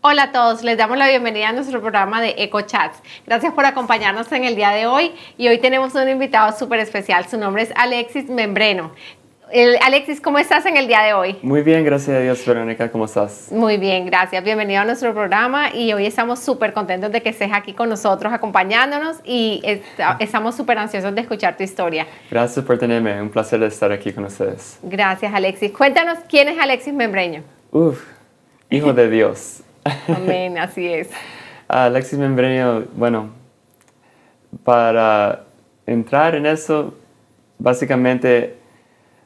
Hola a todos, les damos la bienvenida a nuestro programa de Eco Chats. Gracias por acompañarnos en el día de hoy y hoy tenemos un invitado súper especial. Su nombre es Alexis Membreno. Alexis, ¿cómo estás en el día de hoy? Muy bien, gracias a Dios, Verónica, ¿cómo estás? Muy bien, gracias. Bienvenido a nuestro programa y hoy estamos súper contentos de que estés aquí con nosotros acompañándonos y estamos súper ansiosos de escuchar tu historia. Gracias por tenerme, un placer estar aquí con ustedes. Gracias, Alexis. Cuéntanos, ¿quién es Alexis Membreño? Uf, hijo de Dios. Amén, así es. Alexis Membreño, bueno, para entrar en eso, básicamente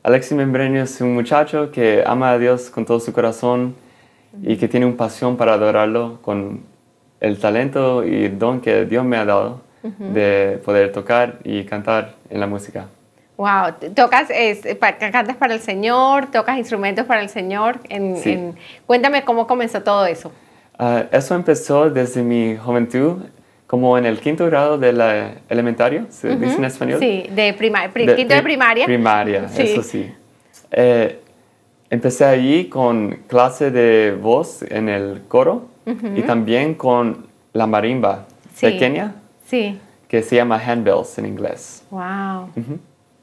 Alexis Membreño es un muchacho que ama a Dios con todo su corazón y que tiene una pasión para adorarlo con el talento y el don que Dios me ha dado de poder tocar y cantar en la música. Wow, tocas, cantas para el Señor, tocas instrumentos para el Señor. cuéntame cómo comenzó todo eso. Ah, eso empezó desde mi juventud como en el quinto grado de la elementario, ¿se dice en español? Sí, de, quinto de primaria. Primaria, eso sí. Eh, empecé allí con clase de voz en el coro y también con la marimba pequeña, sí. que se llama handbells en inglés. Wow.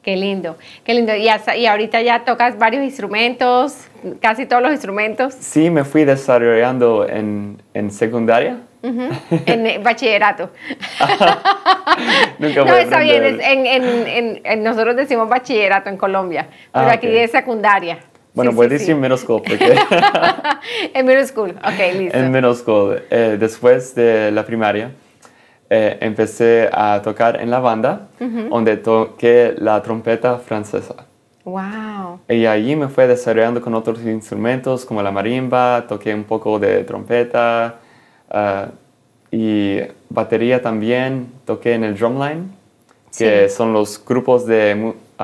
Qué lindo, qué lindo. ¿Y, y ahorita ya tocas varios instrumentos, casi todos los instrumentos. Sí, me fui desarrollando en, en secundaria en bachillerato. Nunca no, está bien, en, en, nosotros decimos bachillerato en Colombia, pero ah, aquí es secundaria. Bueno, voy a decir middle school porque... en middle school, ok, listo. En middle school, eh, después de la primaria, eh, empecé a tocar en la banda, donde toqué la trompeta francesa. Wow. Y allí me fue desarrollando con otros instrumentos como la marimba, toqué un poco de trompeta, Ah, y batería también toqué en el Drumline, que son los grupos de, uh,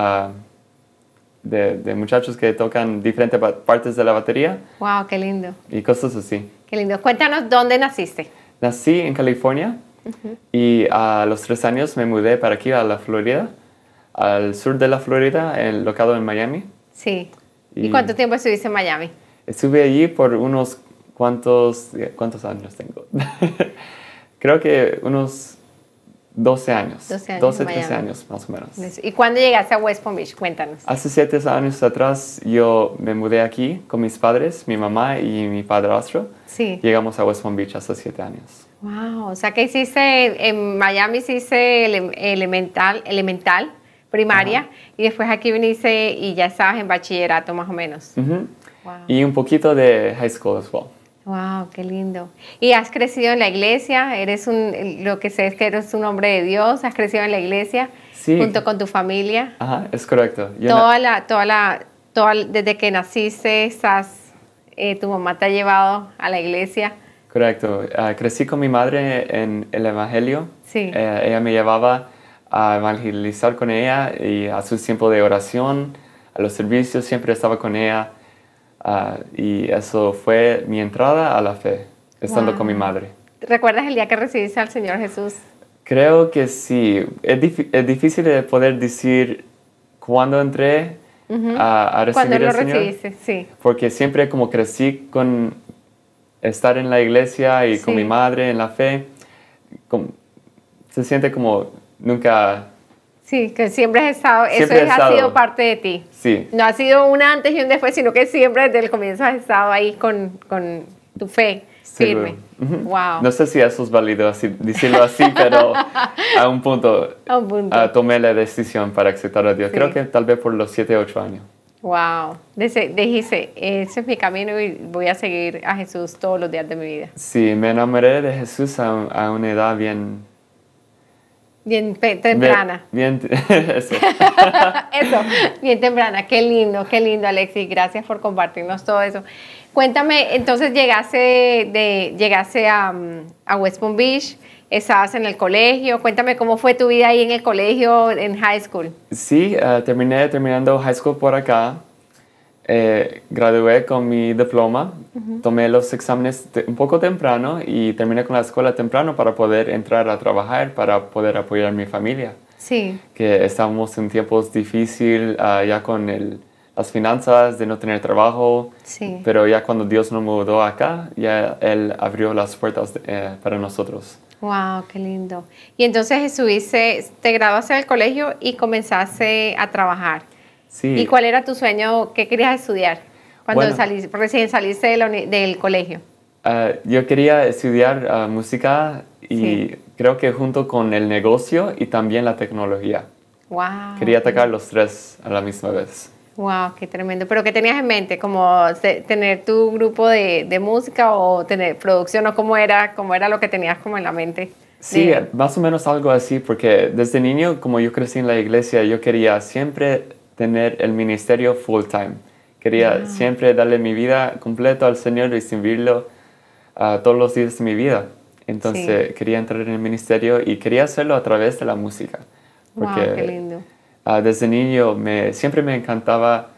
de, de, muchachos que tocan diferentes partes de la batería. ¡Wow! ¡Qué lindo! Y cosas así. ¡Qué lindo! Cuéntanos, ¿dónde naciste? Nací en California y a los tres años me mudé para aquí, a la Florida, al sur de la Florida, locado en Miami. Sí. ¿Y, ¿Y cuánto tiempo estuviste en Miami? Estuve allí por unos ¿Cuántos, cuántos años tengo? Creo que unos 12 años. 12, 12 13 años más o menos. ¿Y cuándo llegaste a West Palm Beach? Cuéntanos. Hace 7 años atrás yo me mudé aquí con mis padres, mi mamá y mi padrastro. Sí. Llegamos a West Palm Beach hace 7 años. Wow, o sea que hiciste, en Miami hiciste elemental, elemental primaria y después aquí viniste y ya estabas en bachillerato más o menos. wow. Y un poquito de high school as well. Wow, qué lindo. ¿Y has crecido en la iglesia? Eres un, lo que sé es que eres un hombre de Dios. ¿Has crecido en la iglesia? Sí. Junto con tu familia. Ajá, es correcto. toda la, toda la, toda, desde que naciste, estás, eh, tu mamá te ha llevado a la iglesia. Correcto. Ah, crecí con mi madre en el Evangelio. Sí. Eh, ella me llevaba a evangelizar con ella y a su tiempo de oración, a los servicios, siempre estaba con ella. Ah, y eso fue mi entrada a la fe, estando con mi madre. ¿Recuerdas el día que recibiste al Señor Jesús? Creo que sí. Es, es difícil de poder decir cuándo entré a, recibir ¿Cuándo lo recibiste? Sí. Porque siempre como crecí con estar en la iglesia y con mi madre en la fe, se siente como nunca Sí, que siempre has estado, eso ha sido parte de ti. Sí. No ha sido un antes y un después, sino que siempre desde el comienzo has estado ahí con, con tu fe firme. Wow. No sé si eso es válido así, decirlo así, pero a un punto, a un punto. Uh, tomé la decisión para aceptar a Dios. Creo que tal vez por los 7, 8 años. Wow. Dijiste, ese es mi camino y voy a seguir a Jesús todos los días de mi vida. Sí, me enamoré de Jesús a, a una edad bien Bien temprana. Bien, eso. eso, bien temprana. Qué lindo, qué lindo, Alexis. Gracias por compartirnos todo eso. Cuéntame, entonces llegaste, de, llegaste a, mm, a West Palm Beach, estabas en el colegio. Cuéntame cómo fue tu vida ahí en el colegio, en high school. Sí, uh, terminé terminando high school por acá. Eh, gradué con mi diploma, tomé los exámenes un poco temprano y terminé con la escuela temprano para poder entrar a trabajar, para poder apoyar a mi familia. Sí. Que estábamos en tiempos difíciles uh, ya con el, las finanzas, de no tener trabajo. Sí. Pero ya cuando Dios nos mudó acá, ya Él abrió las puertas eh, para nosotros. Wow, qué lindo. Y entonces estuviste, te graduaste del colegio y comenzaste a trabajar. Sí. ¿Y cuál era tu sueño? ¿Qué querías estudiar cuando Bueno. saliste, recién saliste de la del colegio? Ah, yo quería estudiar ah, música y Sí. creo que junto con el negocio y también la tecnología. Wow. Quería atacar los tres a la misma vez. Wow, qué tremendo. ¿Pero qué tenías en mente? ¿Como tener tu grupo de, de música o tener producción o cómo era, cómo era lo que tenías como en la mente? Sí, De- más o menos algo así, porque desde niño, como yo crecí en la iglesia, yo quería siempre tener el ministerio full time. Quería siempre darle mi vida completa al Señor y servirlo ah, todos los días de mi vida. Entonces quería entrar en el ministerio y quería hacerlo a través de la música. Wow, Porque qué lindo. Ah, desde niño me, siempre me encantaba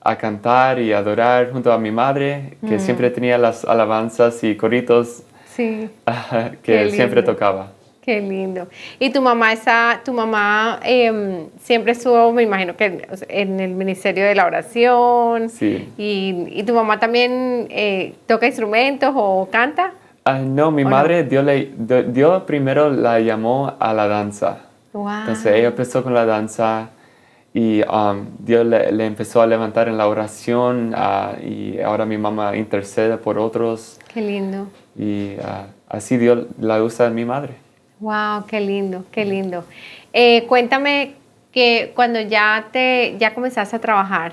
a cantar y adorar junto a mi madre, Mm. que siempre tenía las alabanzas y coritos Sí. ah, que siempre tocaba. Qué lindo. Y tu mamá está, tu mamá em, siempre estuvo, me imagino que en el ministerio de la oración. Sí. Y, y tu mamá también eh, toca instrumentos o canta. Ah, no, mi ¿O no? madre dio- dio primero la llamó a la danza. Wow. Entonces ella empezó con la danza y um, Dios le, le empezó a levantar en la oración ah, y ahora mi mamá intercede por otros Qué lindo. y ah, así Dios la usa en mi madre. Wow, qué lindo, qué lindo. Eh, cuéntame que cuando ya te ya comenzaste a trabajar,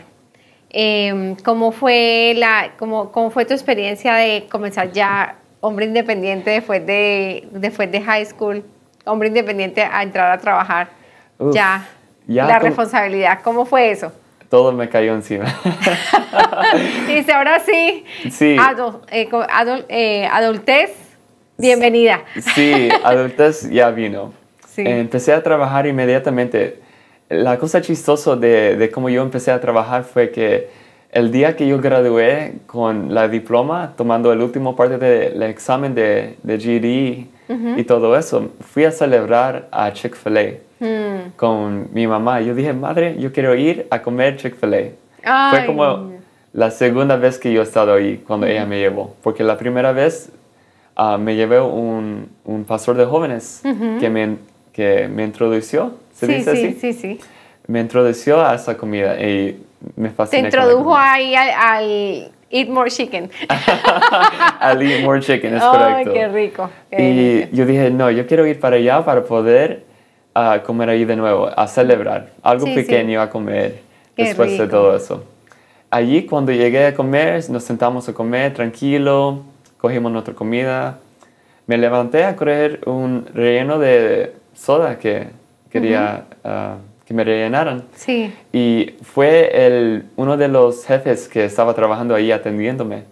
em, ¿cómo fue la cómo, cómo fue tu experiencia de comenzar ya hombre independiente después de después de high school, hombre independiente a entrar a trabajar? Uf, ya, ya la responsabilidad, ¿cómo fue eso? Todo me cayó encima. Dice, ahora sí, Sí. adul- eh, eh, adultez, bienvenida. Sí, adultez ya vino. Sí. Empecé a trabajar inmediatamente. La cosa chistosa de, de cómo yo empecé a trabajar fue que el día que yo gradué con la diploma, tomando el último parte del examen de, de GED y todo eso, fui a celebrar a Chick-fil-A Mm. con mi mamá. Yo dije, madre, yo quiero ir a comer Chick-fil-A. Fue como la segunda vez que yo he estado ahí cuando ella me llevó, porque la primera vez ah, me llevé un, un pastor de jóvenes que, me, que me introdució, ¿se Sí, dice sí, así? sí, sí. Me introdució a esa comida y me Te con la introdujo ahí al, al Eat More Chicken. Al Eat More Chicken, es Ay, correcto. qué rico. qué Y yo dije, no, yo quiero ir para allá para poder ah, comer ahí de nuevo, a celebrar, algo Sí, sí. pequeño a comer Qué después de todo eso. Allí cuando llegué a comer, nos sentamos a comer tranquilo, cogimos nuestra comida. Me levanté a coger un relleno de soda que quería que me rellenaran. Sí. Y fue el, uno de los jefes que estaba trabajando ahí atendiéndome.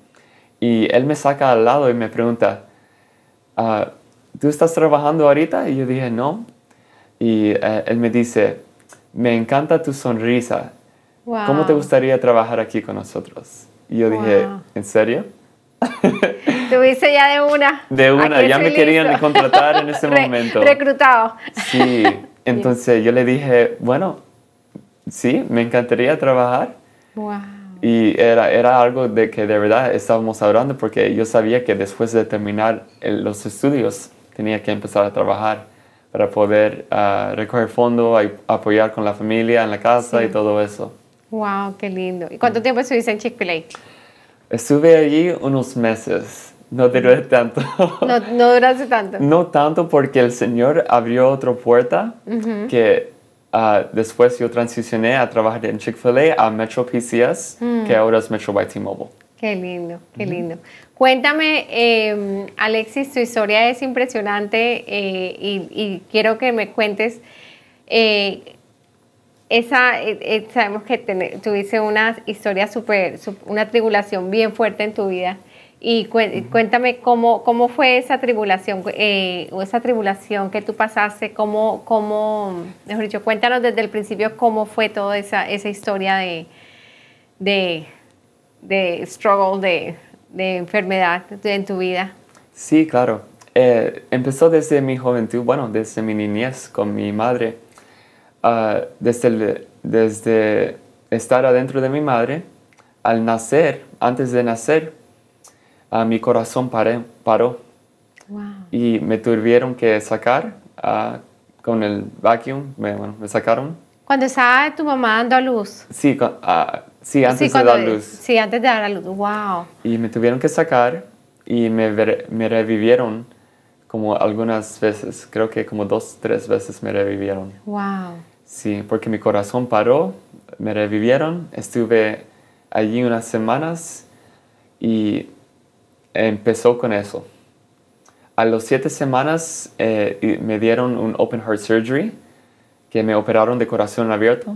Y él me saca al lado y me pregunta, ah, ¿tú estás trabajando ahorita? Y yo dije, no. Y eh, él me dice, me encanta tu sonrisa. Wow. ¿Cómo te gustaría trabajar aquí con nosotros? Y yo dije. ¿en serio? Tuviste ya de una. De una, ya me querían contratar en ese Re- momento. Reclutado. Sí, entonces yo le dije, bueno, sí, me encantaría trabajar. Wow. Y era, era algo de que de verdad estábamos hablando porque yo sabía que después de terminar los estudios tenía que empezar a trabajar para poder ah, recoger fondos, apoyar con la familia en la casa Sí. y todo eso. Wow, qué lindo. ¿Y cuánto tiempo estuviste en Chick-fil-A? Estuve allí unos meses, no duré tanto. No, no duraste tanto. No tanto porque el Señor abrió otra puerta que ah, después yo transicioné a trabajar en Chick-fil-A a Metro PCS, que ahora es Metro by T-Mobile. Qué lindo, qué lindo. Cuéntame, eh, Alexis, tu historia es impresionante eh, y, y quiero que me cuentes. eh, esa, eh, eh, sabemos que ten- tuviste una historia súper, sup- una tribulación bien fuerte en tu vida. Y cué- cuéntame cómo, cómo fue esa tribulación, eh, o esa tribulación que tú pasaste, cómo, cómo, mejor dicho, cuéntanos desde el principio cómo fue toda esa, esa historia de, de, de struggle, de, de enfermedad en tu vida. Sí, claro. Eh, empezó desde mi juventud, bueno, desde mi niñez con mi madre. Ah, desde, el- desde estar adentro de mi madre, al nacer, antes de nacer, ah, mi corazón paré- paró Wow. y me tuvieron que sacar ah, con el vacuum, me, bueno, me sacaron. Cuando estaba tu mamá dando a luz. Sí, con- ah, sí antes sí, de dar luz. Sí, antes de dar a luz. Wow. Y me tuvieron que sacar y me, me revivieron como algunas veces, creo que como dos, tres veces me revivieron. Wow. Sí, porque mi corazón paró, me revivieron, estuve allí unas semanas y empezó con eso. A las siete semanas eh, me dieron un open heart surgery, que me operaron de corazón abierto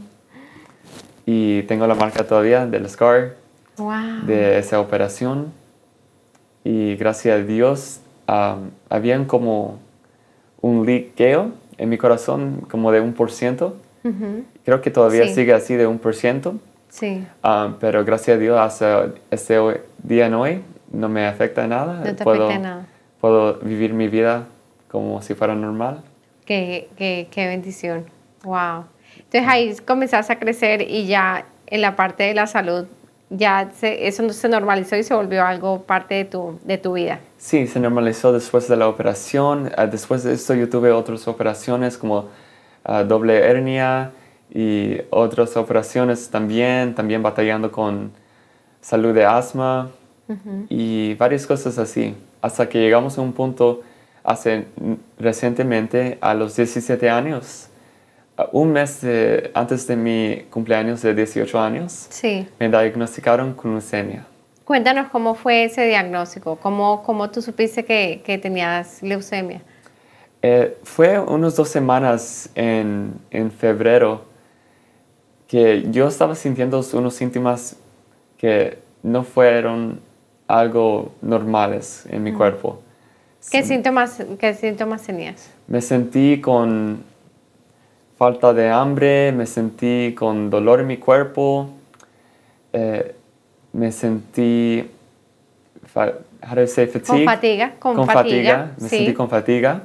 y tengo la marca todavía del scar Wow. de esa operación y gracias a Dios um, habían como un liqueo en mi corazón como de un por ciento. Creo que todavía Sí. sigue así de un por ciento, Sí. um, pero gracias a Dios hasta este día en hoy no me afecta nada. No te puedo, afecta nada. puedo vivir mi vida como si fuera normal. Qué, qué, qué bendición. Wow. Entonces ahí comenzaste a crecer y ya en la parte de la salud, ya se- eso se normalizó y se volvió algo parte de tu, de tu vida. Sí, se normalizó después de la operación. Ah, después de esto yo tuve otras operaciones como ah, doble hernia y otras operaciones también, también batallando con salud de asma y varias cosas así. Hasta que llegamos a un punto hace recientemente, a los 17 años, un mes de- antes de mi cumpleaños de 18 años, Sí. me diagnosticaron con leucemia. Cuéntanos cómo fue ese diagnóstico, cómo, cómo tú supiste que, que tenías leucemia. Eh, fue unas dos semanas en, en febrero que yo estaba sintiendo unos síntomas que no fueron algo normales en mi cuerpo. ¿Qué, Sí, síntomas, ¿Qué síntomas tenías? Me sentí con falta de hambre, me sentí con dolor en mi cuerpo, eh, me sentí, how do you say, fatigue? fatiga, con Con fatiga, me sí. sentí con fatiga.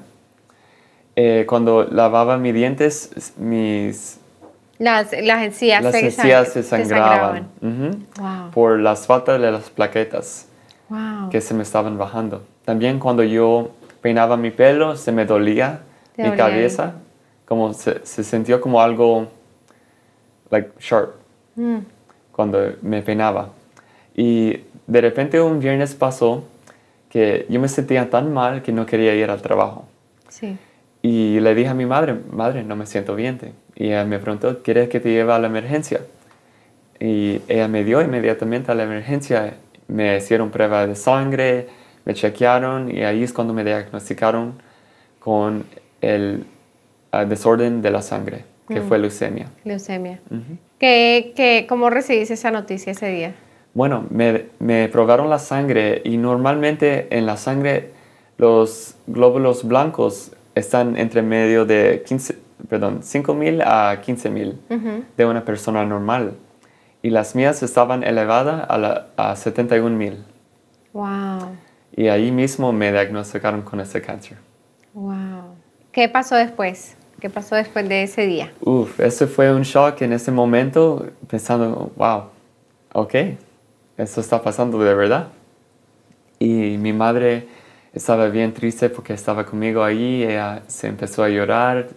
Eh, cuando lavaba mis dientes, mis Las, las encías, las se, encías se te sangraban Ujú. Wow. por las faltas de las plaquetas Wow. que se me estaban bajando. También cuando yo peinaba mi pelo, se me dolía mi dolía cabeza, como se, se sintió como algo like sharp Mm. cuando me peinaba. Y de repente un viernes pasó que yo me sentía tan mal que no quería ir al trabajo. Sí. Y le dije a mi madre, madre, no me siento bien. Y ella me preguntó, ¿quieres que te lleve a la emergencia? Y ella me dio inmediatamente a la emergencia. Me hicieron prueba de sangre, me chequearon y ahí es cuando me diagnosticaron con el ah, desorden de la sangre, que fue leucemia. Leucemia. ¿Qué, qué, ¿Cómo recibiste esa noticia ese día? Bueno, me, me probaron la sangre y normalmente en la sangre los glóbulos blancos están entre medio de 15, perdón, 5.000 a 15.000 Ujú. de una persona normal. Y las mías estaban elevadas a, la- a 71.000. Wow. Y ahí mismo me diagnosticaron con ese cáncer. Wow. ¿Qué pasó después? ¿Qué pasó después de ese día? Uf, ese fue un shock en ese momento, pensando, wow, ok, esto está pasando de verdad. Y mi madre estaba bien triste porque estaba conmigo ahí, ella se empezó a llorar,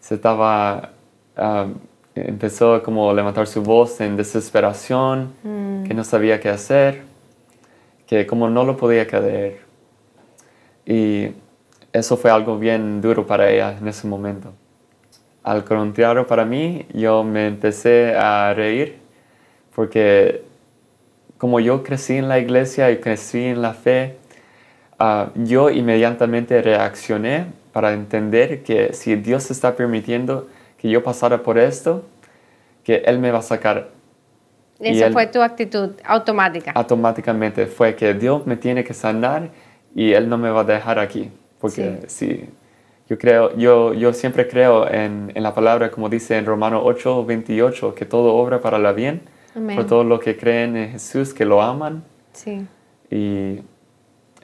se estaba, ah, empezó como a levantar su voz en desesperación, que no sabía qué hacer, que como no lo podía creer. Y eso fue algo bien duro para ella en ese momento. Al contrario, para mí, yo me empecé a reír porque como yo crecí en la iglesia y crecí en la fe, ah, yo inmediatamente reaccioné para entender que si Dios está permitiendo que yo pasara por esto, que Él me va a sacar Y Esa él- fue tu actitud automática. automáticamente. Fue que Dios me tiene que sanar y Él no me va a dejar aquí. Porque si yo creo, yo, yo siempre creo en, en la palabra, como dice en Romano 8, 28, que todo obra para la bien, Amén. por todo lo que creen en Jesús, que lo aman. Sí. Y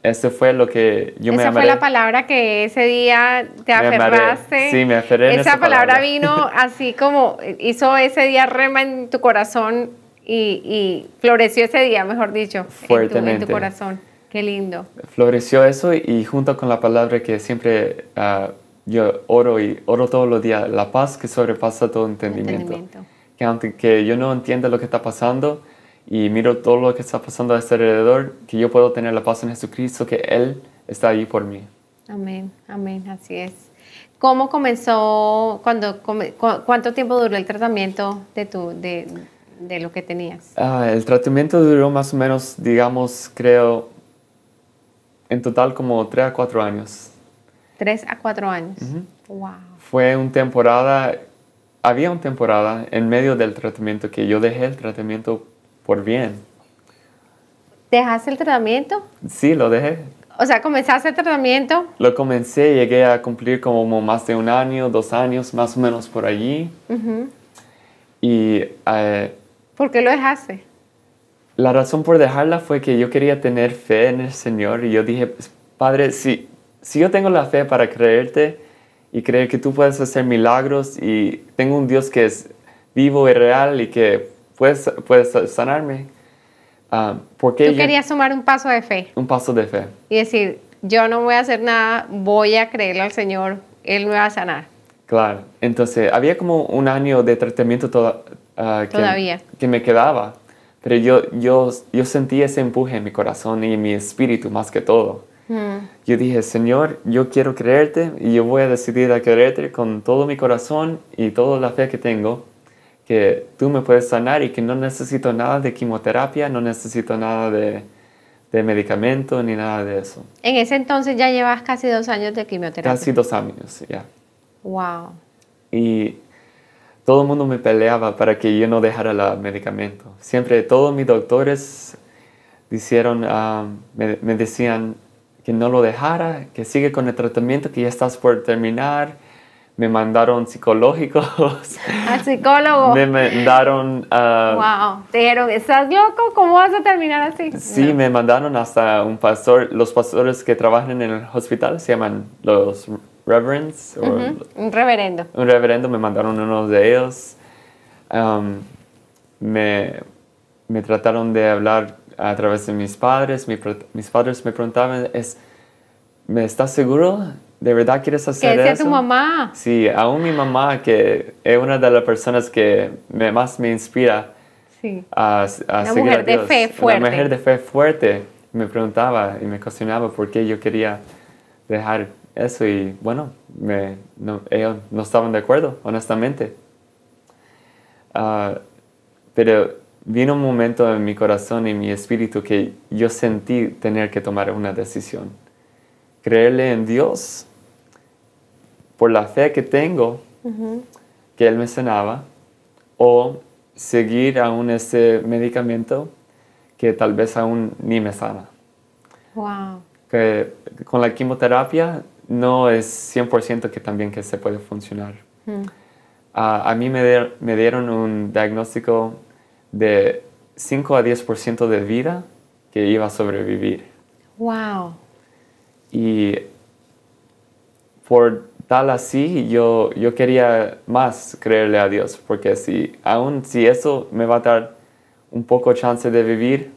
Eso fue lo que yo me Esa fue amaré. la palabra que ese día te Me amaré. aferraste. Sí, me aferré en Esa, esa palabra, palabra. vino así como hizo ese día rema en tu corazón y, y floreció ese día, mejor dicho, en tu, en tu Fuertemente. corazón. Qué lindo. Floreció eso y, y junto con la palabra que siempre ah, yo oro y oro todos los días, la paz que sobrepasa todo entendimiento. Entendimiento. Que aunque que yo no entienda lo que está pasando y miro todo lo que está pasando a este alrededor, que yo puedo tener la paz en Jesucristo, que Él está ahí por mí. Amén, amén, así es. ¿Cómo comenzó, cuando, cuánto tiempo duró el tratamiento de, tu, de, de lo que tenías? Ah, el tratamiento duró más o menos, digamos, creo, en total como 3 a 4 años. Tres a cuatro años. Wow. Fue una temporada, había una temporada en medio del tratamiento que yo dejé el tratamiento por bien. ¿Dejaste el tratamiento? Sí, lo dejé. O sea, comenzaste el tratamiento. Lo comencé, llegué a cumplir como más de un año, dos años, más o menos por allí. Ujú. Y eh, ¿Por qué lo dejaste? la razón por dejarla fue que yo quería tener fe en el Señor y yo dije, Padre, si, si yo tengo la fe para creerte y creer que tú puedes hacer milagros y tengo un Dios que es vivo y real y que puedes, puedes sanarme, ah, ¿por qué Tú yo- querías tomar un paso de fe un paso de fe? y decir, yo no voy a hacer nada, voy a creerle al Señor, Él me va a sanar. Claro, entonces había como un año de tratamiento toda- ah, que, Todavía. que me quedaba, pero yo, yo, yo sentí ese empuje en mi corazón y en mi espíritu más que todo. Mm. Yo dije, Señor, yo quiero creerte y yo voy a decidir a creerte con todo mi corazón y toda la fe que tengo, que tú me puedes sanar y que no necesito nada de quimioterapia, no necesito nada de, de medicamento ni nada de eso. En ese entonces ya llevas casi dos años de quimioterapia. Casi dos años ya. Wow. Y todo el mundo me peleaba para que yo no dejara el medicamento. Siempre todos mis doctores ah, me, me decían que no lo dejara, que sigue con el tratamiento, que ya estás por terminar. Me mandaron psicológicos, Al psicólogo. me mandaron... ah, Wow. Te dijeron, ¿estás loco? ¿Cómo vas a terminar así? Sí, No. me mandaron hasta un pastor, los pastores que trabajan en el hospital se llaman los reverends, o Un reverendo. un reverendo, me mandaron uno de ellos. Um, me, me trataron de hablar a través de mis padres. Mi mis padres me preguntaban, es, ¿me estás seguro? ¿De verdad quieres ¿Qué hacer decía eso? tu mamá? Sí, aún mi mamá, que es una de las personas que me- más me inspira Sí. a, a Una seguir mujer a de Dios. fe fuerte. Una mujer de fe fuerte. Me preguntaba y me cuestionaba por qué yo quería dejar eso y bueno, me, no, ellos no estaban de acuerdo, honestamente. Ah, pero vino un momento en mi corazón y mi espíritu que yo sentí tener que tomar una decisión. Creerle en Dios por la fe que tengo que él me sanaba o seguir aún ese medicamento que tal vez aún ni me sana. Wow. Que con la quimioterapia no es 100% que también que se puede funcionar. A mí me, de- me dieron un diagnóstico de 5 a 10% de vida que iba a sobrevivir. Wow. Y por tal así, yo, yo quería más creerle a Dios, porque si, aún si eso me va a dar un poco chance de vivir,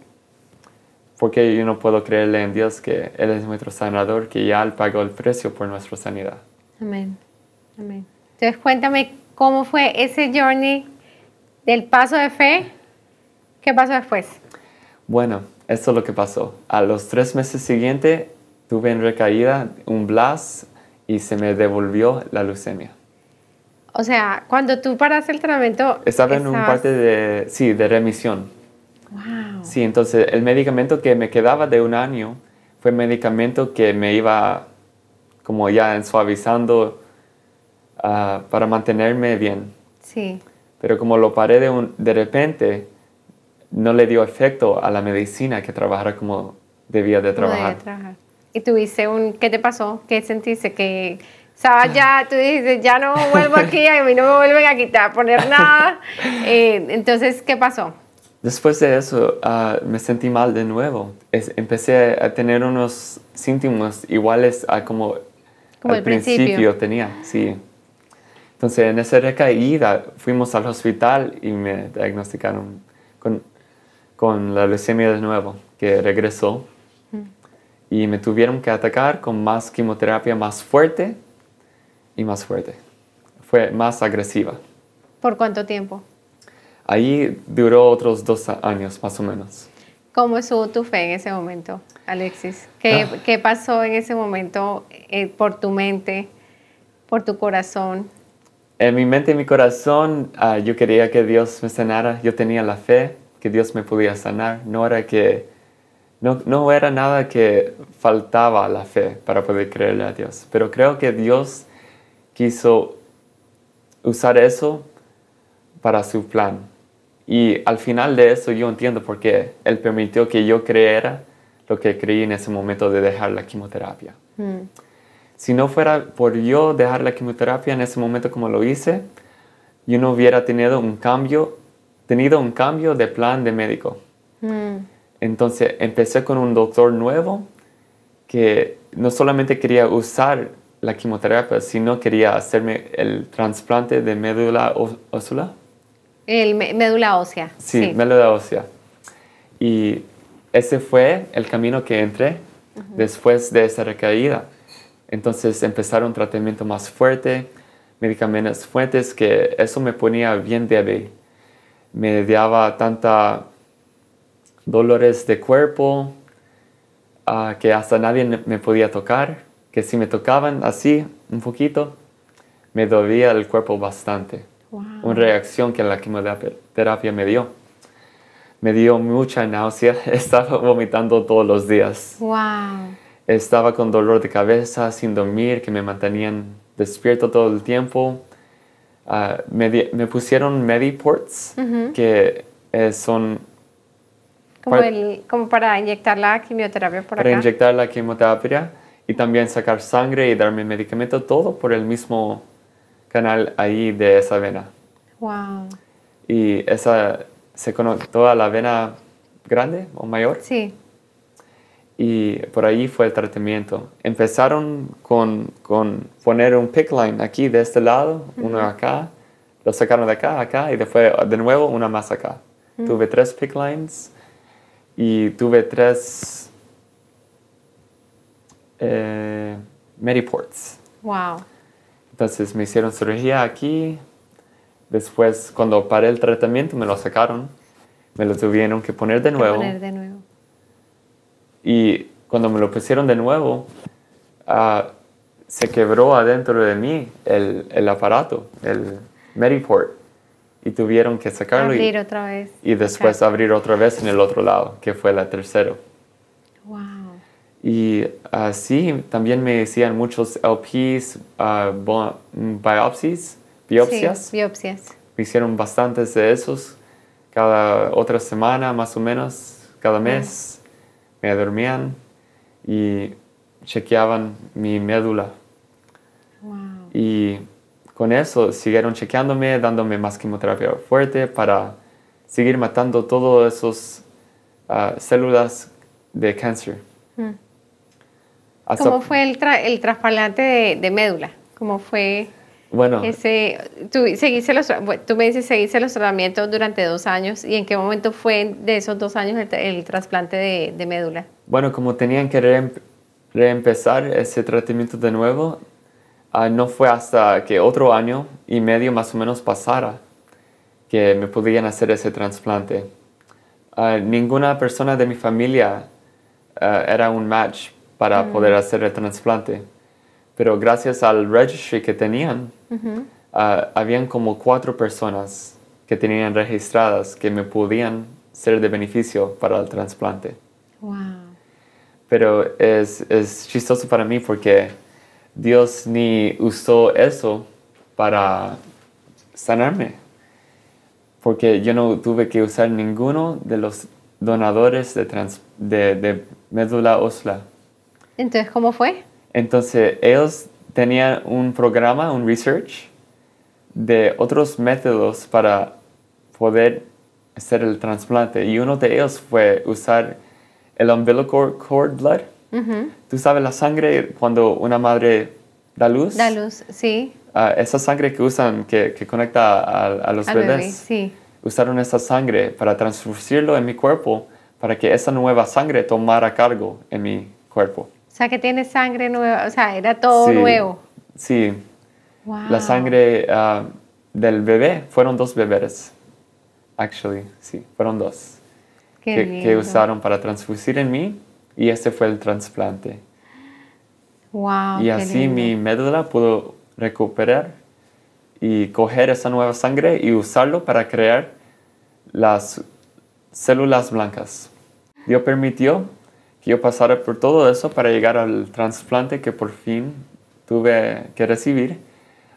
porque yo no puedo creerle en Dios que Él es nuestro sanador, que ya Él pagó el precio por nuestra sanidad. Amén. Amén. Entonces cuéntame cómo fue ese journey del paso de fe. ¿Qué pasó después? Bueno, esto es lo que pasó. A los tres meses siguientes tuve en recaída un blast y se me devolvió la leucemia. O sea, cuando tú paraste el tratamiento... Estaba en un estabas- parte de, sí, de remisión. Wow. Sí, entonces el medicamento que me quedaba de un año fue medicamento que me iba como ya suavizando ah, para mantenerme bien. Sí. Pero como lo paré de, un- de repente, no le dio efecto a la medicina que trabajara como debía de ¿Cómo debía trabajar. Y tuviste un... ¿Qué te pasó? ¿Qué sentiste? Que... Sabes, ya, tú dices, ya no vuelvo aquí, a mí no me vuelven a quitar, a poner nada. Eh, entonces, ¿qué pasó? Después de eso, ah, me sentí mal de nuevo. Es- empecé a tener unos síntomas iguales a como, Como al al principio. tenía, sí. Entonces, en esa recaída, fuimos al hospital y me diagnosticaron con, con la leucemia de nuevo, que regresó. Y me tuvieron que atacar con más quimioterapia más fuerte y más fuerte. Fue más agresiva. ¿Por cuánto tiempo? Ahí duró otros dos años más o menos. ¿Cómo estuvo tu fe en ese momento, Alexis? ¿Qué, Ah. qué pasó en ese momento eh, por tu mente, por tu corazón? En mi mente y mi corazón ah, yo quería que Dios me sanara. Yo tenía la fe que Dios me podía sanar. No era que no, no era nada que faltaba la fe para poder creerle a Dios. Pero creo que Dios quiso usar eso para su plan. Y al final de eso yo entiendo por qué Él permitió que yo creyera lo que creí en ese momento de dejar la quimioterapia. Mm, Si no fuera por yo dejar la quimioterapia en ese momento como lo hice, yo no hubiera tenido un cambio, tenido un cambio de plan de médico. mm, Entonces empecé con un doctor nuevo que no solamente quería usar la quimioterapia, sino quería hacerme el trasplante de médula ósea. El médula ósea. Sí, médula ósea. Y ese fue el camino que entré después de esa recaída. Entonces empezaron un tratamiento más fuerte, medicamentos fuertes, que eso me ponía bien débil. Me daba tanta dolores de cuerpo ah, que hasta nadie me podía tocar, que si me tocaban así un poquito, me dolía el cuerpo bastante Wow. una reacción que la quimioterapia me dio. Me dio mucha náusea, estaba vomitando todos los días. Wow. Estaba con dolor de cabeza, sin dormir, que me mantenían despierto todo el tiempo. Ah, me, pusieron Mediports, que eh, son Como, Para- el, como para inyectar la quimioterapia por para acá. inyectar la quimioterapia y también sacar sangre y darme medicamento, todo por el mismo canal ahí de esa vena. Wow. y esa se conectó a la vena grande o mayor Sí. y por ahí fue el tratamiento. Empezaron con, con poner un pick line aquí de este lado, uno acá, lo sacaron de acá, acá y después de nuevo una más acá. Tuve tres pick lines y tuve tres eh, Mediports. Wow. Entonces me hicieron cirugía aquí. Después, cuando paré el tratamiento, me lo sacaron. Me lo tuvieron que poner de nuevo. Poner de nuevo. Y cuando me lo pusieron de nuevo, ah, se quebró adentro de mí el, el aparato, el Mediport. Y tuvieron que sacarlo Abrir y, otra vez. y después Exacto. abrir otra vez en el otro lado, que fue la tercera. Wow. Y así también me hacían muchos LPs, ah, bo- biopsies, biopsias. Sí, biopsias. Me hicieron bastantes de esos cada otra semana más o menos, cada mes. Me dormían y chequeaban mi médula. Wow. Y con eso siguieron chequeándome, dándome más quimioterapia fuerte para seguir matando todas esas ah, células de cáncer. Mm. ¿Cómo fue el, tra- el trasplante de, de médula? ¿Cómo fue Bueno, ese? Tú, seguiste los, tú me dices seguiste los tratamientos durante dos años. ¿Y en qué momento fue de esos dos años el, el trasplante de, de médula? Bueno, como tenían que reem- reempezar ese tratamiento de nuevo, ah, no fue hasta que otro año y medio más o menos pasara que me podían hacer ese trasplante. Ah, ninguna persona de mi familia ah, era un match para poder hacer el trasplante, pero gracias al registry que tenían, ah, habían como cuatro personas que tenían registradas que me podían ser de beneficio para el trasplante. Wow. Pero es, es chistoso para mí porque Dios ni usó eso para sanarme. Porque yo no tuve que usar ninguno de los donadores de, trans- de, de médula ósea. Entonces, ¿cómo fue? Entonces, ellos tenían un programa, un research, de otros métodos para poder hacer el trasplante y uno de ellos fue usar el umbilical cord blood. Tú sabes la sangre cuando una madre da luz. Da luz, sí. Ah, esa sangre que usan, que, que conecta a, los bebés. sí. Usaron esa sangre para transfuirlo en mi cuerpo para que esa nueva sangre tomara cargo en mi cuerpo. O sea, que tiene sangre nueva, o sea, era todo nuevo. Sí. La sangre ah, del bebé fueron dos bebés. Actually, sí, fueron dos. que, que, usaron para transfuir en mí y este fue el trasplante. Wow, y así mi médula pudo recuperar y coger esa nueva sangre y usarlo para crear las células blancas. Dios permitió que yo pasara por todo eso para llegar al trasplante que por fin tuve que recibir.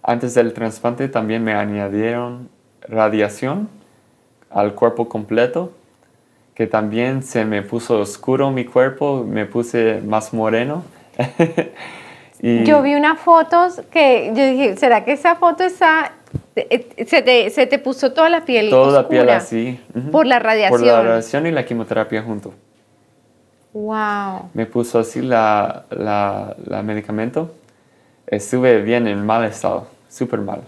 Antes del trasplante también me añadieron radiación al cuerpo completo, que también se me puso oscuro mi cuerpo, me puse más moreno. y yo vi unas fotos que yo dije, ¿será que esa foto está eh, se te, se te, puso toda la piel Toda la piel así. Por la radiación. Por la radiación y la quimioterapia junto. Wow. Me puso así la, la, la medicamento. Estuve bien en mal estado, súper mal.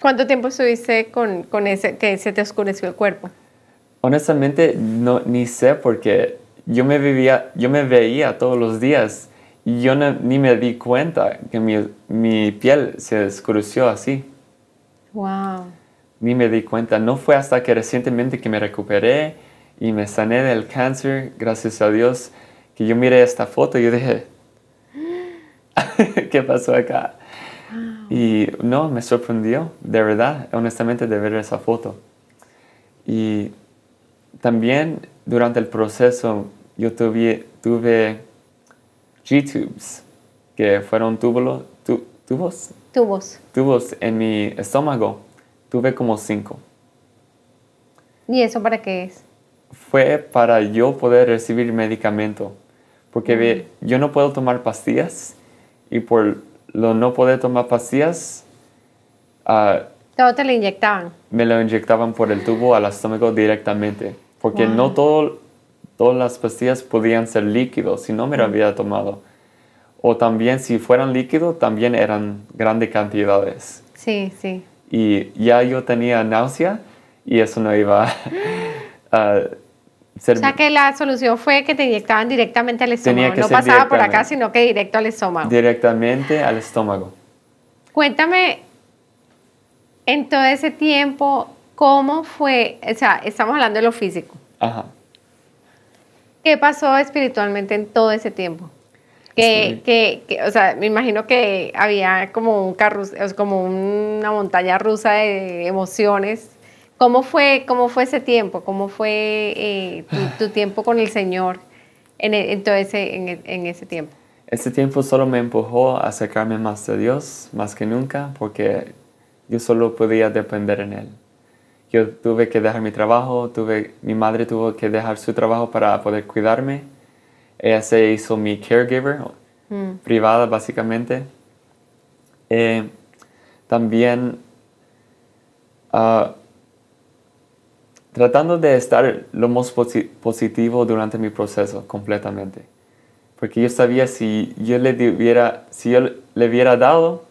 ¿Cuánto tiempo estuviste con, con, ese que se te oscureció el cuerpo? Honestamente, no, ni sé porque yo me, vivía, yo me veía todos los días y yo ni me di cuenta que mi, mi piel se oscureció así. Wow. Ni me di cuenta. No fue hasta que recientemente que me recuperé y me sané del cáncer, gracias a Dios, que yo miré esta foto y yo dije, ¿qué pasó acá? Y no, me sorprendió, de verdad, honestamente, de ver esa foto. Y también durante el proceso yo tuve, tuve G-tubes, que fueron túbulos, tubos, Tubos. Tubos en mi estómago. Tuve como cinco. ¿Y eso para qué es? Fue para yo poder recibir medicamento. Porque mm. yo no puedo tomar pastillas y por lo no poder tomar pastillas... Uh, Todo te lo inyectaban. Me lo inyectaban por el tubo al estómago directamente. Porque no todo, todas las pastillas podían ser líquidos, si no me lo había tomado. O también si fueran líquidos, también eran grandes cantidades. Sí, sí. Y ya yo tenía náusea y eso no iba a ser... O sea que la solución fue que te inyectaban directamente al estómago. no pasaba por acá, sino que directo al estómago. Directamente al estómago. Cuéntame, en todo ese tiempo, ¿cómo fue? O sea, estamos hablando de lo físico. Ajá. ¿Qué pasó espiritualmente en todo ese tiempo? Que, que, o sea, me imagino que había como un carro, como una montaña rusa de emociones. ¿Cómo fue, cómo fue ese tiempo? ¿Cómo fue eh, tu, tiempo con el Señor en, en todo ese, en, en, ese tiempo? Ese tiempo solo me empujó a acercarme más a Dios, más que nunca, porque yo solo podía depender en Él. Yo tuve que dejar mi trabajo, tuve, mi madre tuvo que dejar su trabajo para poder cuidarme ella se hizo mi caregiver, mm. privada básicamente. Eh, también ah, tratando de estar lo más positivo durante mi proceso completamente. Porque yo sabía si yo le si yo le hubiera dado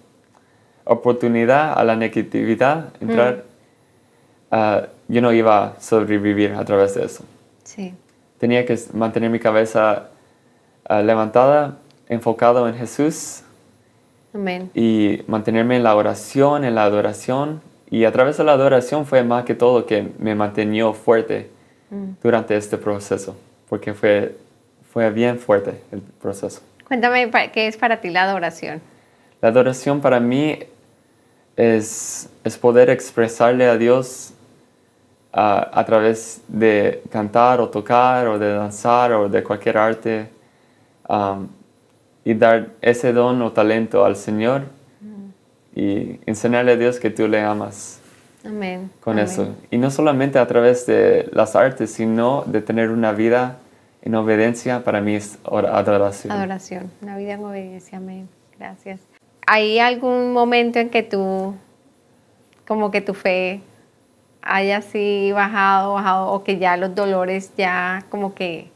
oportunidad a la negatividad entrar, mm. ah, yo no iba a sobrevivir a través de eso. Sí. Tenía que mantener mi cabeza Ah, levantada, enfocado en Jesús. Amén. Y mantenerme en la oración, en la adoración. Y a través de la adoración fue más que todo que me mantenió fuerte mm. durante este proceso, porque fue, fue bien fuerte el proceso. Cuéntame, ¿qué es para ti la adoración? La adoración para mí es, es poder expresarle a Dios ah, a través de cantar o tocar o de danzar o de cualquier arte y dar ese don o talento al Señor y enseñarle a Dios que tú le amas. Amén. Con eso. Y no solamente a través de las artes, sino de tener una vida en obediencia, para mí es adoración. Adoración, una vida en obediencia, amén. Gracias. ¿Hay algún momento en que tú, como que tu fe haya así bajado, bajado, o que ya los dolores ya como que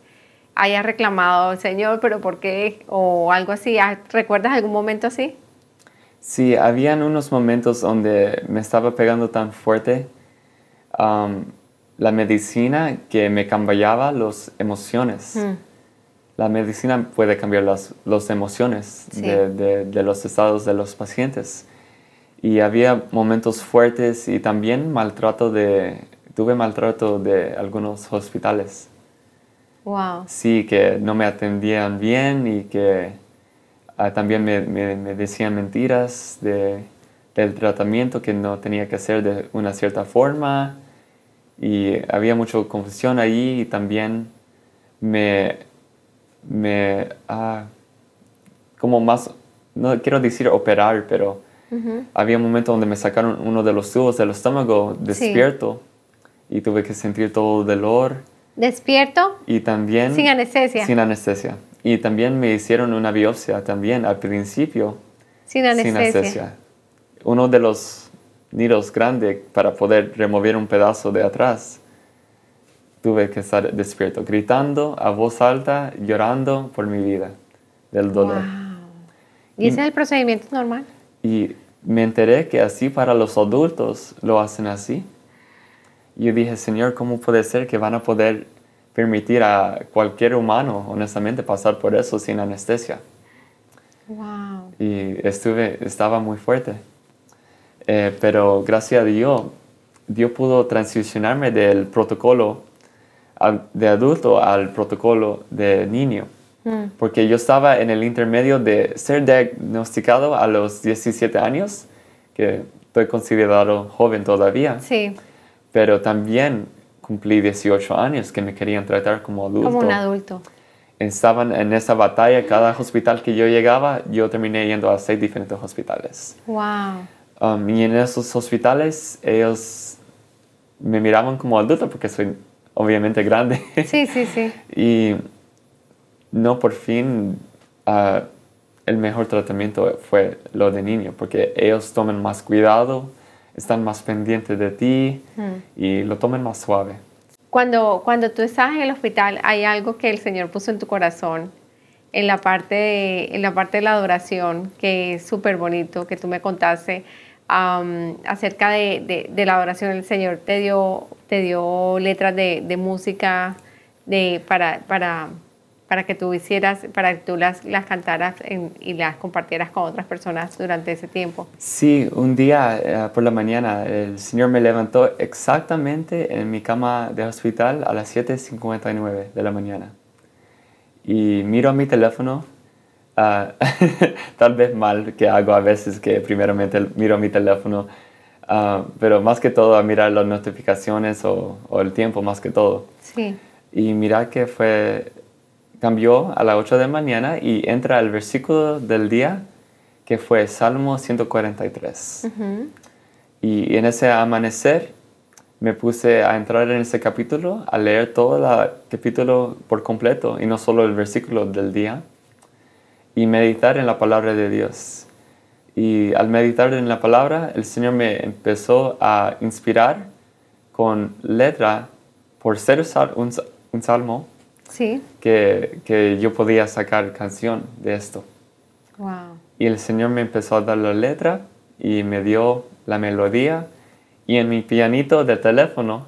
haya reclamado, Señor, pero ¿por qué? O algo así. ¿Recuerdas algún momento así? Sí, habían unos momentos donde me estaba pegando tan fuerte um, la medicina que me cambiaba las emociones. Mm. La medicina puede cambiar las, emociones de, de, los estados de los pacientes. Y había momentos fuertes y también maltrato de, tuve maltrato de algunos hospitales. Wow. Sí, que no me atendían bien y que ah, también me, me, decían mentiras de, del tratamiento que no tenía que hacer de una cierta forma. Y había mucha confusión ahí y también me, me ah, como más, no quiero decir operar, pero había un momento donde me sacaron uno de los tubos del estómago despierto y tuve que sentir todo el dolor ¿Despierto? Y también... Sin anestesia. Sin anestesia. Y también me hicieron una biopsia también al principio. Sin anestesia. Uno de los nidos grandes para poder remover un pedazo de atrás. Tuve que estar despierto, gritando a voz alta, llorando por mi vida, del dolor. ¿Y ese es el procedimiento normal? Y me enteré que así para los adultos lo hacen así yo dije, Señor, ¿cómo puede ser que van a poder permitir a cualquier humano, honestamente, pasar por eso sin anestesia? Wow. Y estuve, estaba muy fuerte. Eh, pero gracias a Dios, Dios pudo transicionarme del protocolo de adulto al protocolo de niño. Mm. Porque yo estaba en el intermedio de ser diagnosticado a los 17 años, que estoy considerado joven todavía. Sí pero también cumplí 18 años que me querían tratar como adulto. Como un adulto. Estaban en esa batalla, cada hospital que yo llegaba, yo terminé yendo a seis diferentes hospitales. Wow. Um, y en esos hospitales ellos me miraban como adulto porque soy obviamente grande. Sí, sí, sí. y no por fin uh, el mejor tratamiento fue lo de niño, porque ellos toman más cuidado están más pendientes de ti y lo tomen más suave. Cuando, cuando tú estás en el hospital, hay algo que el Señor puso en tu corazón en la parte de, en la, parte de la adoración, que es súper bonito, que tú me contaste acerca de, de, la adoración. El Señor te dio, te dio letras de, de música de, para, para, para que tú hicieras, para que tú las, las cantaras y las compartieras con otras personas durante ese tiempo. Sí, un día eh, por la mañana el Señor me levantó exactamente en mi cama de hospital a las 7.59 de la mañana. Y miro a mi teléfono, ah, tal vez mal que hago a veces que primeramente miro a mi teléfono, ah, pero más que todo a mirar las notificaciones o, o el tiempo más que todo. Sí. Y mira que fue cambió a las 8 de la mañana y entra el versículo del día que fue Salmo 143. Y en ese amanecer me puse a entrar en ese capítulo, a leer todo el capítulo por completo y no solo el versículo del día, y meditar en la palabra de Dios. Y al meditar en la palabra, el Señor me empezó a inspirar con letra por ser un, un salmo que, que, yo podía sacar canción de esto. Wow. Y el Señor me empezó a dar la letra y me dio la melodía y en mi pianito de teléfono.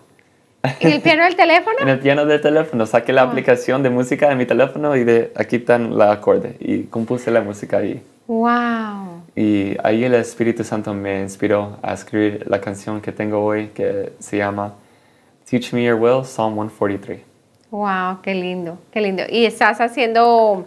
¿En el piano del teléfono? en el piano del teléfono. Saqué la aplicación de música de mi teléfono y de aquí están la acorde y compuse la música ahí. Wow. Y ahí el Espíritu Santo me inspiró a escribir la canción que tengo hoy que se llama Teach Me Your Will, Psalm 143. Wow, qué lindo, qué lindo. ¿Y estás haciendo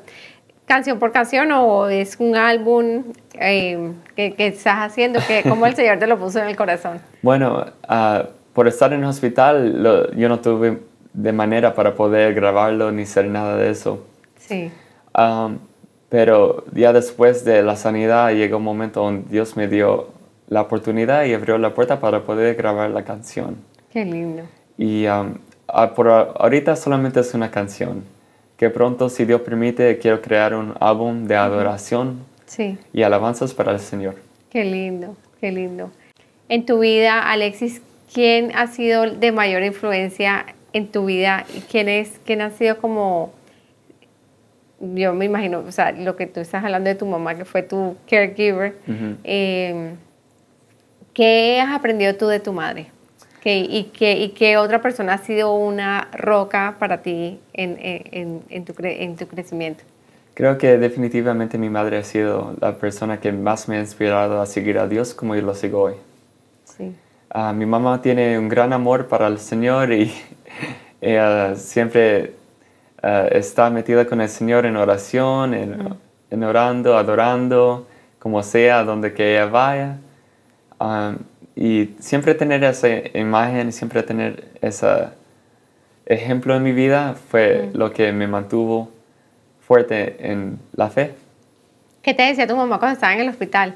canción por canción o es un álbum eh, que, estás haciendo? Que, ¿Cómo el Señor te lo puso en el corazón? Bueno, ah, por estar en el hospital, yo no tuve de manera para poder grabarlo ni hacer nada de eso. Sí. Pero ya después de la sanidad llegó un momento donde Dios me dio la oportunidad y abrió la puerta para poder grabar la canción. Qué lindo. Y Ah, por ahorita solamente es una canción. Que pronto, si Dios permite, quiero crear un álbum de adoración y alabanzas para el Señor. Qué lindo, qué lindo. En tu vida, Alexis, ¿quién ha sido de mayor influencia en tu vida y quién es, quién ha sido como, yo me imagino, o sea, lo que tú estás hablando de tu mamá, que fue tu caregiver, eh, ¿qué has aprendido tú de tu madre? y, qué, ¿Y qué otra persona ha sido una roca para ti en, en, en, tu, en tu crecimiento? Creo que definitivamente mi madre ha sido la persona que más me ha inspirado a seguir a Dios como yo lo sigo hoy. Sí. Ah, mi mamá tiene un gran amor para el Señor y ella siempre ah, está metida con el Señor en oración, en, orando, adorando, como sea, donde que ella vaya. Ah, y siempre tener esa imagen, siempre tener ese ejemplo en mi vida fue lo que me mantuvo fuerte en la fe. ¿Qué te decía tu mamá cuando estaba en el hospital?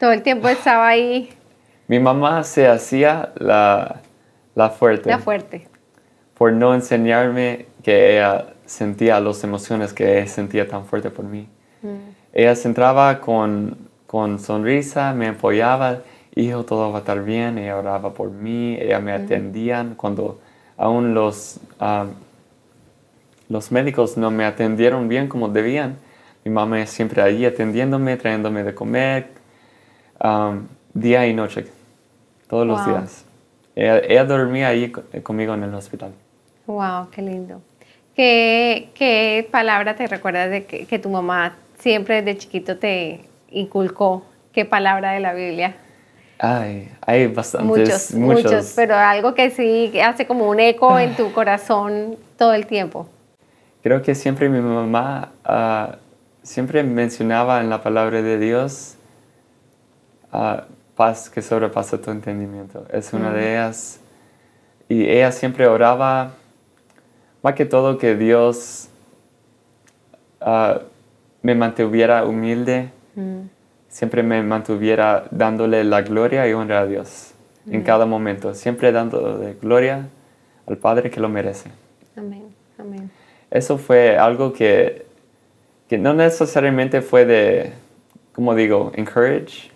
Todo el tiempo estaba ahí mi mamá se hacía la, la fuerte. La fuerte. Por no enseñarme que ella sentía las emociones que ella sentía tan fuerte por mí. Mm. Ella se entraba con, con sonrisa, me apoyaba, hijo, todo va a estar bien, ella oraba por mí, ella me mm. atendían cuando aún los, ah, los médicos no me atendieron bien como debían. Mi mamá siempre allí atendiéndome, trayéndome de comer. Ah, día y noche, todos los días. Ella, dormía ahí conmigo en el hospital. Wow, qué lindo. ¿Qué, qué palabra te recuerdas de que, tu mamá siempre desde chiquito te inculcó? ¿Qué palabra de la Biblia? Ay, hay bastantes. Muchos, muchos, pero algo que sí hace como un eco en tu corazón todo el tiempo. Creo que siempre mi mamá ah, siempre mencionaba en la palabra de Dios uh, paz que sobrepasa tu entendimiento. Es una de ellas. Y ella siempre oraba, más que todo, que Dios ah, me mantuviera humilde, siempre me mantuviera dándole la gloria y honra a Dios en cada momento, siempre dándole gloria al Padre que lo merece. Amén, amén. Eso fue algo que, que no necesariamente fue de, como digo, encourage,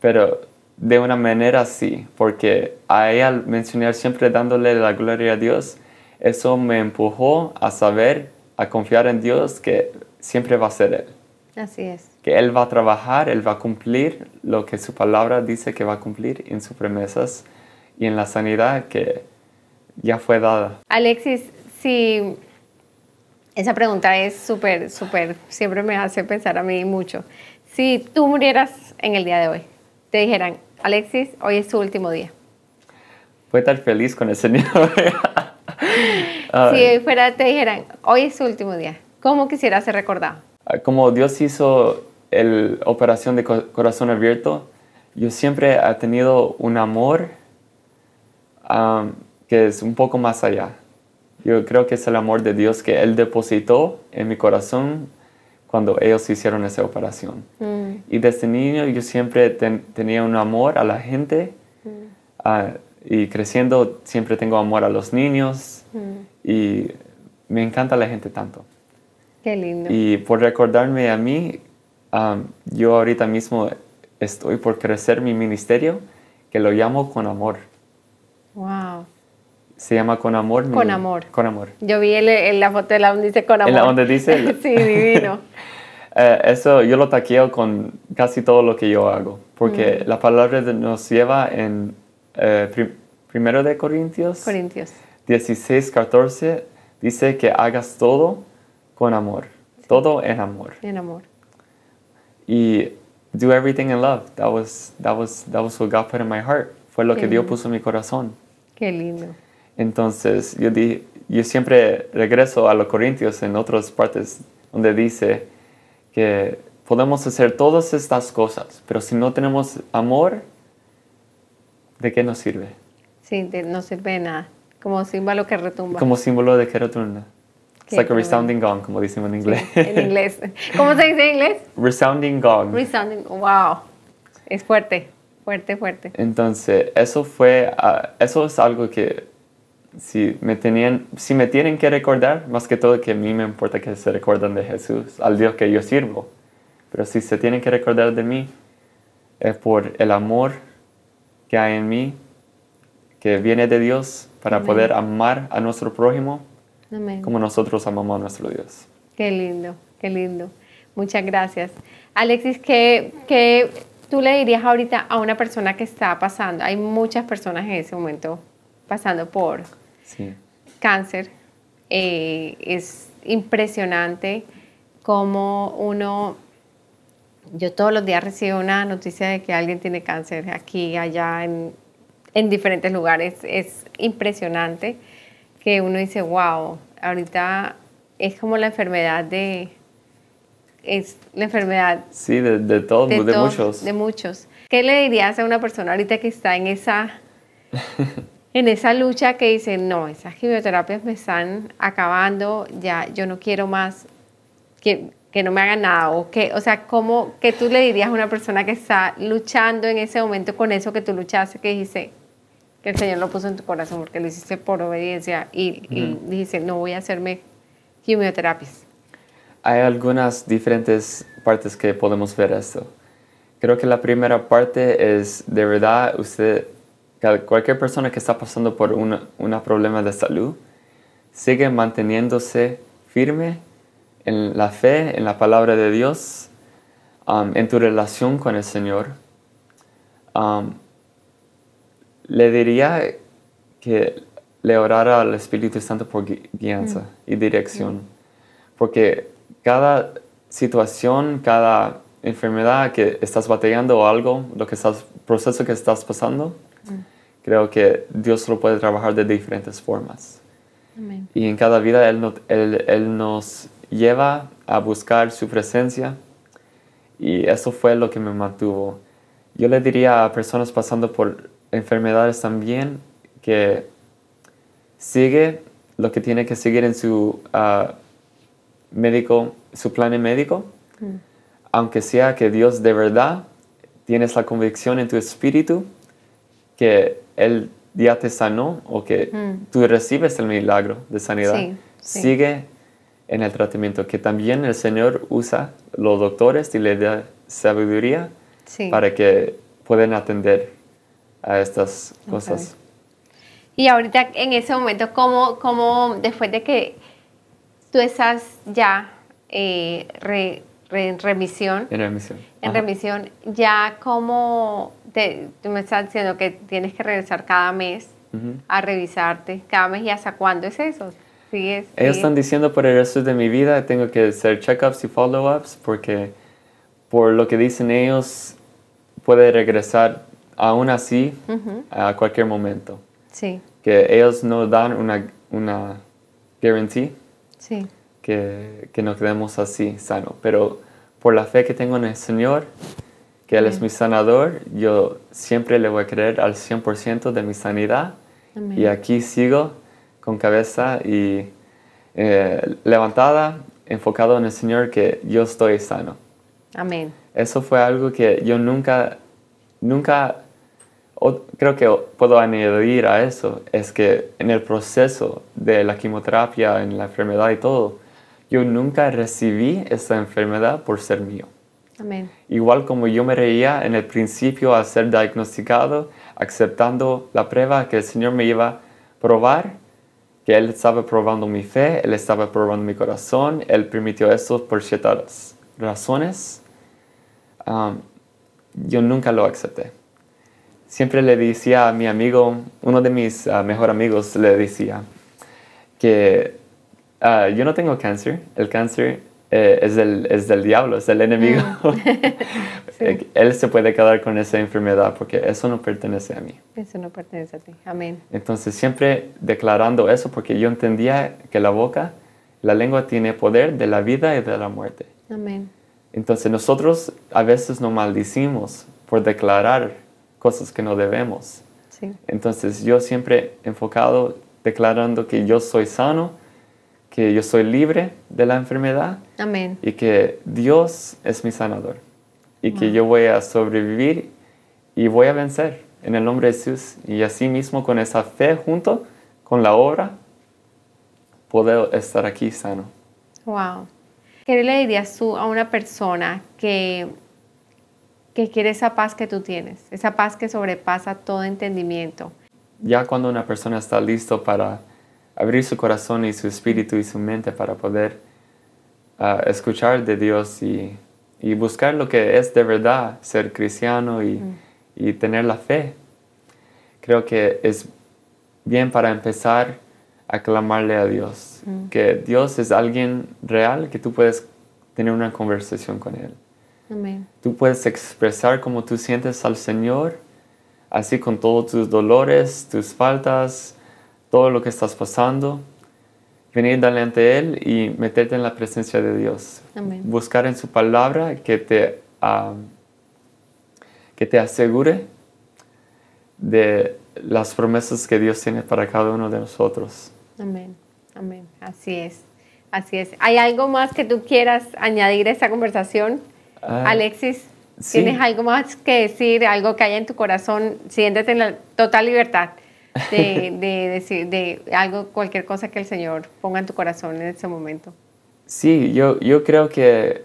pero de una manera sí, porque a ella mencionar siempre dándole la gloria a Dios, eso me empujó a saber, a confiar en Dios que siempre va a ser Él. Así es. Que Él va a trabajar, Él va a cumplir lo que su palabra dice que va a cumplir en sus promesas y en la sanidad que ya fue dada. Alexis, si esa pregunta es súper, súper, siempre me hace pensar a mí mucho. Si tú murieras en el día de hoy, te dijeran, Alexis, hoy es tu último día? Voy a estar feliz con el Señor. si fuera, te dijeran, hoy es tu último día, ¿cómo quisieras ser recordado? Ah, como Dios hizo la operación de corazón abierto, yo siempre he tenido un amor que es un poco más allá. Yo creo que es el amor de Dios que Él depositó en mi corazón cuando ellos hicieron esa operación. Mm. Y desde niño yo siempre tenía un amor a la gente mm. ah, y creciendo siempre tengo amor a los niños mm. y me encanta la gente tanto. Qué lindo. Y por recordarme a mí, yo ahorita mismo estoy por crecer mi ministerio que lo llamo con amor. Wow. Se llama Con Amor. Con Amor. Con Amor. Yo vi en la foto de la donde dice Con Amor. En la donde dice. sí, divino. Eh, eso yo lo taqueo con casi todo lo que yo hago, porque mm. la palabra nos lleva en eh, primero de Corintios, Corintios 16, 14, dice que hagas todo con amor, todo en amor. En amor. Y do everything in love. That was, that was, that was what God put in my heart. Fue lo que Dios puso en mi corazón. Qué lindo. Entonces, yo, di, yo siempre regreso a los Corintios en otras partes donde dice que podemos hacer todas estas cosas, pero si no tenemos amor, ¿de qué nos sirve? Sí, no sirve de nada. Como símbolo que retumba. Como símbolo de que retumba. It's like a resounding gong, como decimos en inglés. en inglés. ¿Cómo se dice en inglés? Resounding gong. Resounding, wow. Es fuerte, fuerte, fuerte. Entonces, eso fue, ah, eso es algo que si me, tenían, si me tienen que recordar, más que todo que a mí me importa que se recuerden de Jesús, al Dios que yo sirvo. Pero si se tienen que recordar de mí, es por el amor que hay en mí que viene de Dios para poder amar a nuestro prójimo Amén. como nosotros amamos a nuestro Dios. Qué lindo, qué lindo. Muchas gracias. Alexis, ¿qué, qué tú le dirías ahorita a una persona que está pasando? Hay muchas personas en ese momento pasando por Sí. cáncer. Eh, es impresionante cómo uno, yo todos los días recibo una noticia de que alguien tiene cáncer aquí, allá, en, en diferentes lugares. Es impresionante que uno dice, wow, ahorita es como la enfermedad de, es la enfermedad Sí, de, de todos, de, todos, muchos. De muchos. ¿Qué le dirías a una persona ahorita que está en esa, en esa lucha que dice, no, esas quimioterapias me están acabando, ya yo no quiero más, que, que no me hagan nada? O, que, o sea, ¿cómo, ¿qué tú le dirías a una persona que está luchando en ese momento con eso que tú luchaste, que dijiste, que el Señor lo puso en tu corazón porque lo hiciste por obediencia y, y dijiste, no voy a hacerme quimioterapias? Hay algunas diferentes partes que podemos ver esto. Creo que la primera parte es, de verdad, usted, cualquier persona que está pasando por un problema de salud, sigue manteniéndose firme en la fe, en la palabra de Dios, um, en tu relación con el Señor. Um, le diría que le orara al Espíritu Santo por gui- guianza y dirección. Porque cada situación, cada enfermedad que estás batallando o algo, lo que estás, proceso que estás pasando, creo que Dios lo puede trabajar de diferentes formas. Amén. Y en cada vida Él, no- Él- Él nos lleva a buscar su presencia y eso fue lo que me mantuvo. Yo le diría a personas pasando por enfermedades también que sigue lo que tiene que seguir en su ah, médico, su plan médico, aunque sea que Dios de verdad tienes la convicción en tu espíritu que Él ya te sanó o que Mm. tú recibes el milagro de sanidad, Sí, sí. sigue en el tratamiento, que también el Señor usa los doctores y le da sabiduría Sí. para que puedan atender a estas cosas. Y ahorita en ese momento, ¿cómo, cómo después de que tú estás ya eh, re- re- en remisión, En remisión. en Ajá. remisión, ya cómo te, tú me estás diciendo que tienes que regresar cada mes Ujú. a revisarte, cada mes y hasta cuándo es eso? ¿Sigues, Ellos sigues? están diciendo por el resto de mi vida tengo que hacer check-ups y follow-ups porque por lo que dicen ellos puede regresar aún así Ujú, a cualquier momento. Sí, Que ellos no dan una, una guarantee sí, que, que nos quedemos así sano. Pero por la fe que tengo en el Señor, que Él es mi sanador, yo siempre le voy a creer al 100% de mi sanidad. Amén. Y aquí sigo con cabeza y eh, levantada, enfocado en el Señor, que yo estoy sano. amén. Eso fue algo que yo nunca, nunca, o- creo que puedo añadir a eso, es que en el proceso de la quimioterapia, en la enfermedad y todo, yo nunca recibí esa enfermedad por ser mío. Amén. Igual como yo me reía en el principio al ser diagnosticado, aceptando la prueba que el Señor me iba a probar, que Él estaba probando mi fe, Él estaba probando mi corazón, Él permitió eso por ciertas razones, um, yo nunca lo acepté. Siempre le decía a mi amigo, uno de mis uh, mejores amigos le decía que uh, yo no tengo cáncer, el cáncer eh, es, del, es del diablo, es del enemigo. Eh, Él se puede quedar con esa enfermedad porque eso no pertenece a mí. Eso no pertenece a ti. Amén. Entonces siempre declarando eso porque yo entendía que la boca, la lengua tiene poder de la vida y de la muerte. Amén. Entonces nosotros a veces nos maldicimos por declarar cosas que no debemos. Sí. Entonces yo siempre enfocado declarando que yo soy sano, que yo soy libre de la enfermedad Amén. y que Dios es mi sanador y que yo voy a sobrevivir y voy a vencer en el nombre de Jesús y así mismo con esa fe junto con la obra puedo estar aquí sano. Wow. ¿Qué le dirías tú a una persona que, que quiere esa paz que tú tienes? Esa paz que sobrepasa todo entendimiento. ya cuando una persona está listo para abrir su corazón y su espíritu y su mente para poder ah, escuchar de Dios y, y, buscar lo que es de verdad ser cristiano y, mm. y, tener la fe. Creo que es bien para empezar a clamarle a Dios, mm. que Dios es alguien real, que tú puedes tener una conversación con Él. Amén. Tú puedes expresar cómo tú sientes al Señor, así con todos tus dolores, tus faltas, todo lo que estás pasando, venir delante de Él y meterte en la presencia de Dios. Buscar en su palabra que te, que te asegure de las promesas que Dios tiene para cada uno de nosotros. Amén, amén. Así es, así es. ¿Hay algo más que tú quieras añadir a esta conversación, ah, Alexis? ¿Tienes algo más que decir, algo que haya en tu corazón? Siéntete en la total libertad de, decir de algo, cualquier cosa que el Señor ponga en tu corazón en ese momento. Sí, yo, yo creo que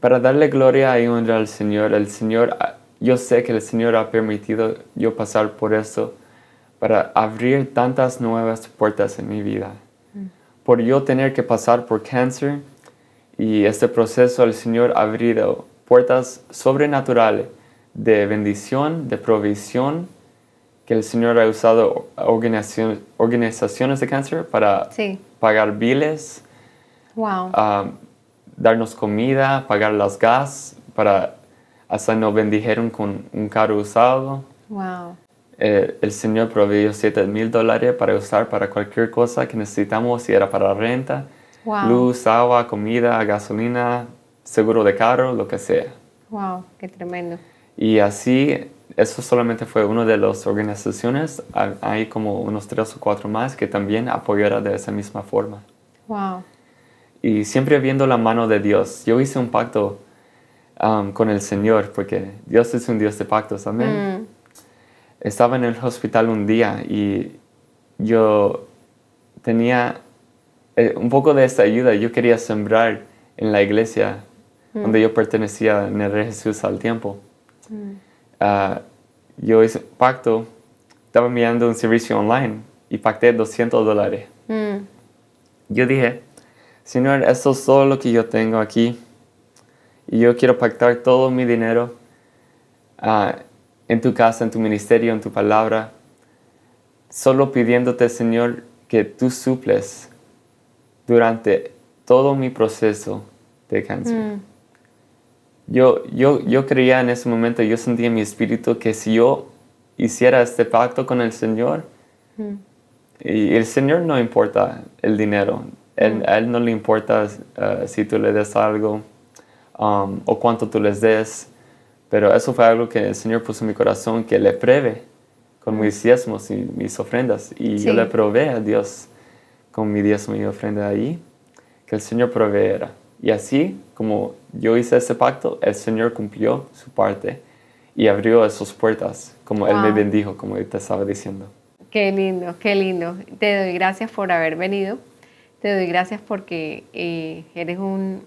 para darle gloria y honra al Señor, el Señor, yo sé que el Señor ha permitido yo pasar por eso para abrir tantas nuevas puertas en mi vida. Mm. Por yo tener que pasar por cáncer y este proceso, el Señor ha abrido puertas sobrenaturales de bendición, de provisión que el Señor ha usado organizaciones, organizaciones de cáncer para pagar biles, um, darnos comida, pagar las gas, para hasta nos bendijeron con un carro usado. Eh, el Señor proveyó 7 mil dólares para usar para cualquier cosa que necesitamos, si era para renta, luz, agua, comida, gasolina, seguro de carro, lo que sea. ¡Wow! ¡Qué tremendo! Y así eso solamente fue una de las organizaciones. Hay como unos tres o cuatro más que también apoyaron de esa misma forma. Wow. Y siempre viendo la mano de Dios. Yo hice un pacto um, con el Señor porque Dios es un Dios de pactos. Amén. Mm. Estaba en el hospital un día y yo tenía eh, un poco de esta ayuda. Yo quería sembrar en la iglesia mm. donde yo pertenecía en el Rey Jesús al tiempo. Mm. Ah, yo hice pacto, estaba mirando un servicio online y pacté 200 dólares. Mm. Yo dije, Señor, esto es todo lo que yo tengo aquí y yo quiero pactar todo mi dinero ah, en tu casa, en tu ministerio, en tu palabra, solo pidiéndote, Señor, que tú suples durante todo mi proceso de cáncer. Mm yo, yo, yo creía en ese momento, yo sentía en mi espíritu que si yo hiciera este pacto con el Señor, mm. y el Señor no importa el dinero, él, a Él no le importa uh, si tú le des algo um, o cuánto tú les des, pero eso fue algo que el Señor puso en mi corazón, que le pruebe con mm. mis diezmos y mis ofrendas, y yo le probé a Dios con mi diezmo y ofrenda ahí, que el Señor proveera. Y así como yo hice ese pacto, el Señor cumplió su parte y abrió esas puertas, como Él me bendijo, como te estaba diciendo. Qué lindo, qué lindo. Te doy gracias por haber venido. Te doy gracias porque eh, eres un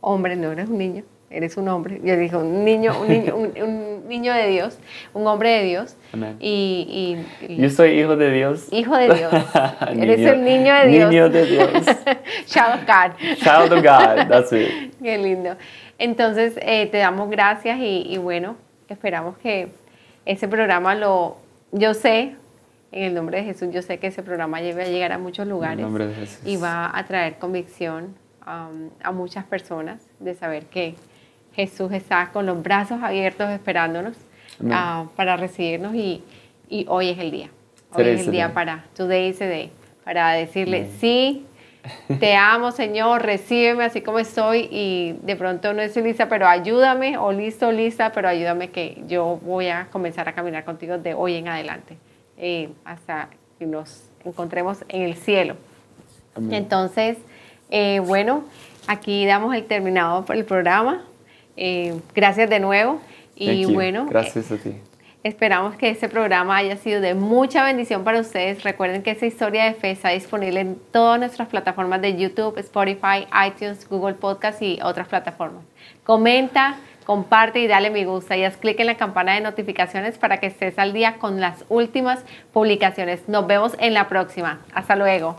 hombre, no eres un niño, eres un hombre. Yo dije, un niño, un niño, un, niño de Dios, un hombre de Dios. Y, Yo soy hijo de Dios. Hijo de Dios. eres el niño de Dios. Niño de Dios. Child of God. Child of God, that's it. Qué lindo. Entonces, eh, te damos gracias y, y bueno, esperamos que ese programa lo, yo sé, en el nombre de Jesús, yo sé que ese programa lleve a llegar a muchos lugares. En el nombre de Jesús. Y va a traer convicción um, a muchas personas de saber que Jesús está con los brazos abiertos esperándonos uh, para recibirnos y, y, hoy es el día. Hoy es el día para, today is the day, para decirle, sí, te amo Señor, recíbeme así como estoy y de pronto no estoy lista, pero ayúdame, o listo, lista, pero ayúdame que yo voy a comenzar a caminar contigo de hoy en adelante, eh, hasta que nos encontremos en el cielo. Entonces, eh, bueno, aquí damos el terminado por el programa. Eh, gracias de nuevo. Y bueno, gracias a ti. Esperamos que este programa haya sido de mucha bendición para ustedes. Recuerden que esta historia de fe está disponible en todas nuestras plataformas de YouTube, Spotify, iTunes, Google Podcast y otras plataformas. Comenta, comparte y dale me gusta y haz clic en la campana de notificaciones para que estés al día con las últimas publicaciones. Nos vemos en la próxima. Hasta luego.